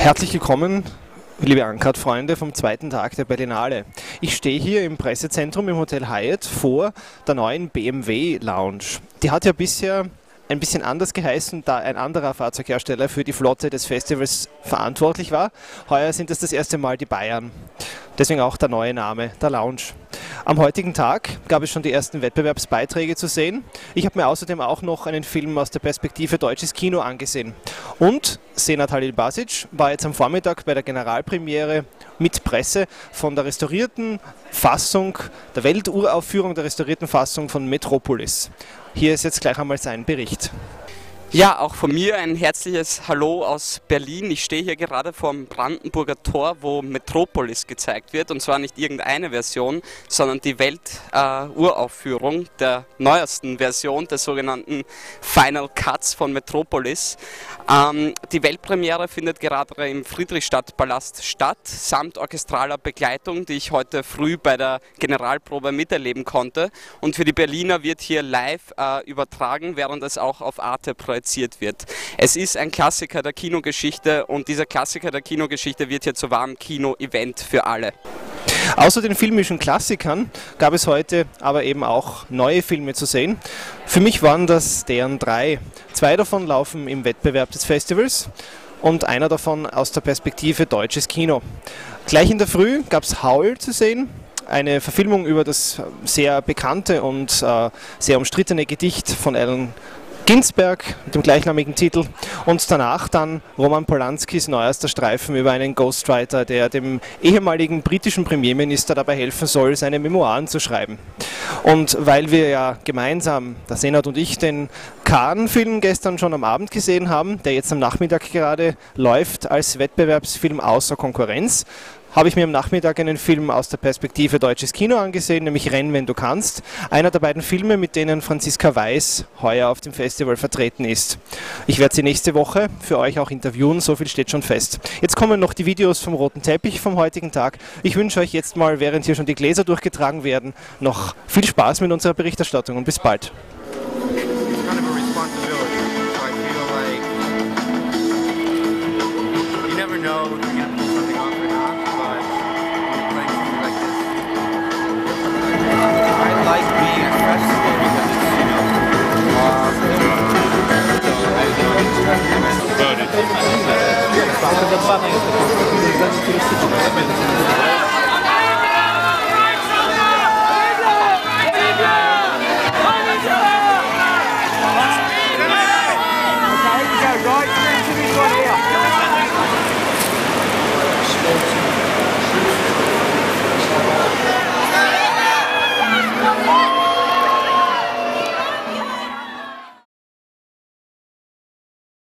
Herzlich willkommen, liebe Ankart-Freunde vom zweiten Tag der Berlinale. Ich stehe hier im Pressezentrum im Hotel Hyatt vor der neuen BMW Lounge. Die hat ja bisher ein bisschen anders geheißen, da ein anderer Fahrzeughersteller für die Flotte des Festivals verantwortlich war. Heuer sind es das erste Mal die Bayern. Deswegen auch der neue Name, der Lounge. Am heutigen Tag gab es schon die ersten Wettbewerbsbeiträge zu sehen. Ich habe mir außerdem auch noch einen Film aus der Perspektive deutsches Kino angesehen. Und Senat Halil Basic war jetzt am Vormittag bei der Generalpremiere mit Presse von der restaurierten Fassung, der Welturaufführung der restaurierten Fassung von Metropolis. Hier ist jetzt gleich einmal sein Bericht. Ja, auch von mir ein herzliches Hallo aus Berlin. Ich stehe hier gerade vorm Brandenburger Tor, wo Metropolis gezeigt wird. Und zwar nicht irgendeine Version, sondern die Welturaufführung äh, der neuesten Version der sogenannten Final Cuts von Metropolis. Ähm, die Weltpremiere findet gerade im Friedrichstadtpalast statt, samt orchestraler Begleitung, die ich heute früh bei der Generalprobe miterleben konnte. Und für die Berliner wird hier live äh, übertragen, während es auch auf Arte projiziert wird. Es ist ein Klassiker der Kinogeschichte und dieser Klassiker der Kinogeschichte wird hier zu wahrem Kino-Event für alle. Außer den filmischen Klassikern gab es heute aber eben auch neue Filme zu sehen. Für mich waren das deren drei. Zwei davon laufen im Wettbewerb des Festivals und einer davon aus der Perspektive deutsches Kino. Gleich in der Früh gab es Howl zu sehen, eine Verfilmung über das sehr bekannte und äh, sehr umstrittene Gedicht von Alan Ginsberg mit dem gleichnamigen Titel und danach dann Roman Polanskis neuester Streifen über einen Ghostwriter, der dem ehemaligen britischen Premierminister dabei helfen soll, seine Memoiren zu schreiben. Und weil wir ja gemeinsam, der Senat und ich, den Kahn-Film gestern schon am Abend gesehen haben, der jetzt am Nachmittag gerade läuft als Wettbewerbsfilm außer Konkurrenz, habe ich mir am Nachmittag einen Film aus der Perspektive deutsches Kino angesehen, nämlich Renn, wenn du kannst. Einer der beiden Filme, mit denen Franziska Weiß heuer auf dem Festival vertreten ist. Ich werde sie nächste Woche für euch auch interviewen, so viel steht schon fest. Jetzt kommen noch die Videos vom roten Teppich vom heutigen Tag. Ich wünsche euch jetzt mal, während hier schon die Gläser durchgetragen werden, noch viel Spaß mit unserer Berichterstattung und bis bald. dwa.